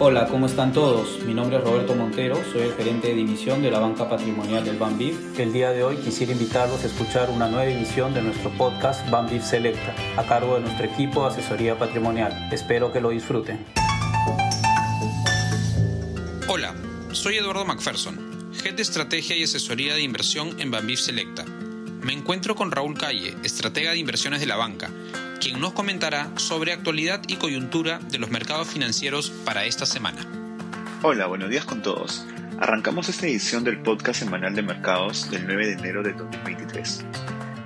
Hola, ¿cómo están todos? Mi nombre es Roberto Montero, soy el gerente de división de la banca patrimonial del BanBIF. El día de hoy quisiera invitarlos a escuchar una nueva emisión de nuestro podcast BanBIF Selecta, a cargo de nuestro equipo de asesoría patrimonial. Espero que lo disfruten. Hola, soy Eduardo McPherson, Head de Estrategia y Asesoría de Inversión en BanBIF Selecta. Me encuentro con Raúl Calle, estratega de inversiones de la banca, quien nos comentará sobre actualidad y coyuntura de los mercados financieros para esta semana. Hola, buenos días con todos. Arrancamos esta edición del podcast semanal de mercados del 9 de enero de 2023.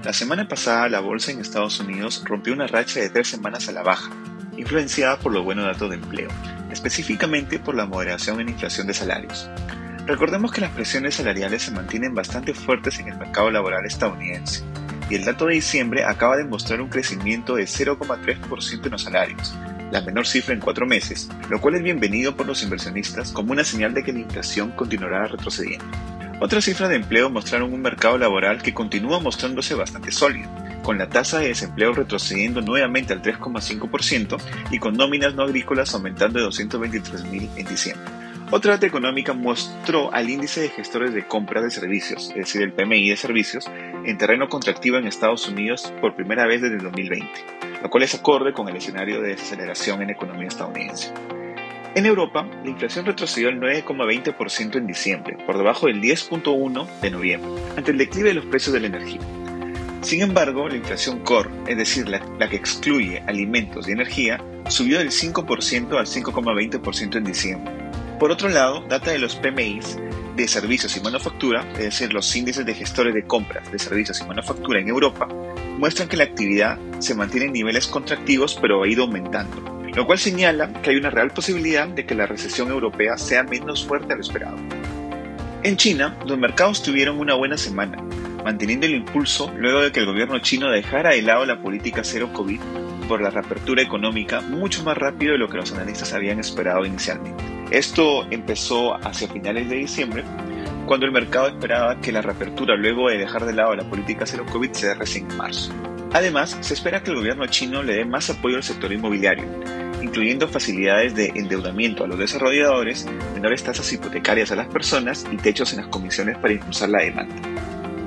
La semana pasada la bolsa en Estados Unidos rompió una racha de tres semanas a la baja, influenciada por los buenos datos de empleo, específicamente por la moderación en inflación de salarios. Recordemos que las presiones salariales se mantienen bastante fuertes en el mercado laboral estadounidense, y el dato de diciembre acaba de mostrar un crecimiento de 0,3% en los salarios, la menor cifra en cuatro meses, lo cual es bienvenido por los inversionistas como una señal de que la inflación continuará retrocediendo. Otras cifras de empleo mostraron un mercado laboral que continúa mostrándose bastante sólido, con la tasa de desempleo retrocediendo nuevamente al 3,5% y con nóminas no agrícolas aumentando de 223.000 en diciembre. Otra data económica mostró al índice de gestores de compras de servicios, es decir, el PMI de servicios, en terreno contractivo en Estados Unidos por primera vez desde 2020, lo cual es acorde con el escenario de desaceleración en la economía estadounidense. En Europa, la inflación retrocedió al 9,20% en diciembre, por debajo del 10,1% de noviembre, ante el declive de los precios de la energía. Sin embargo, la inflación core, es decir, la, la que excluye alimentos y energía, subió del 5% al 5,20% en diciembre. Por otro lado, data de los PMIs de servicios y manufactura, es decir, los índices de gestores de compras de servicios y manufactura en Europa, muestran que la actividad se mantiene en niveles contractivos pero ha ido aumentando, lo cual señala que hay una real posibilidad de que la recesión europea sea menos fuerte a lo esperado. En China, los mercados tuvieron una buena semana, manteniendo el impulso luego de que el gobierno chino dejara de lado la política cero COVID por la reapertura económica mucho más rápido de lo que los analistas habían esperado inicialmente. Esto empezó hacia finales de diciembre, cuando el mercado esperaba que la reapertura luego de dejar de lado la política cero COVID se dé recién en marzo. Además, se espera que el gobierno chino le dé más apoyo al sector inmobiliario, incluyendo facilidades de endeudamiento a los desarrolladores, menores tasas hipotecarias a las personas y techos en las comisiones para impulsar la demanda.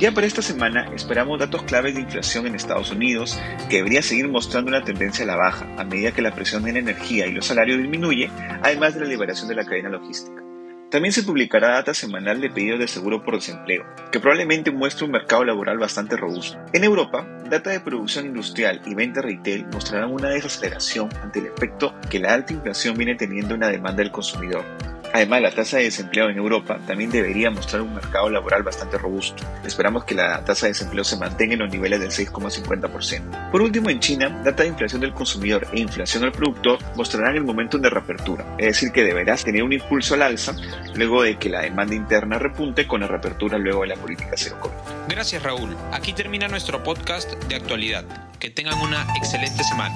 Ya para esta semana esperamos datos claves de inflación en Estados Unidos, que debería seguir mostrando una tendencia a la baja a medida que la presión en energía y los salarios disminuye, además de la liberación de la cadena logística. También se publicará data semanal de pedidos de seguro por desempleo, que probablemente muestre un mercado laboral bastante robusto. En Europa, data de producción industrial y venta retail mostrarán una desaceleración ante el efecto que la alta inflación viene teniendo en la demanda del consumidor. Además, la tasa de desempleo en Europa también debería mostrar un mercado laboral bastante robusto. Esperamos que la tasa de desempleo se mantenga en los niveles del 6,50%. Por último, en China, data de inflación del consumidor e inflación al productor mostrarán el momento de reapertura, es decir, que deberá tener un impulso al alza luego de que la demanda interna repunte con la reapertura luego de la política cero COVID. Gracias Raúl. Aquí termina nuestro podcast de actualidad. Que tengan una excelente semana.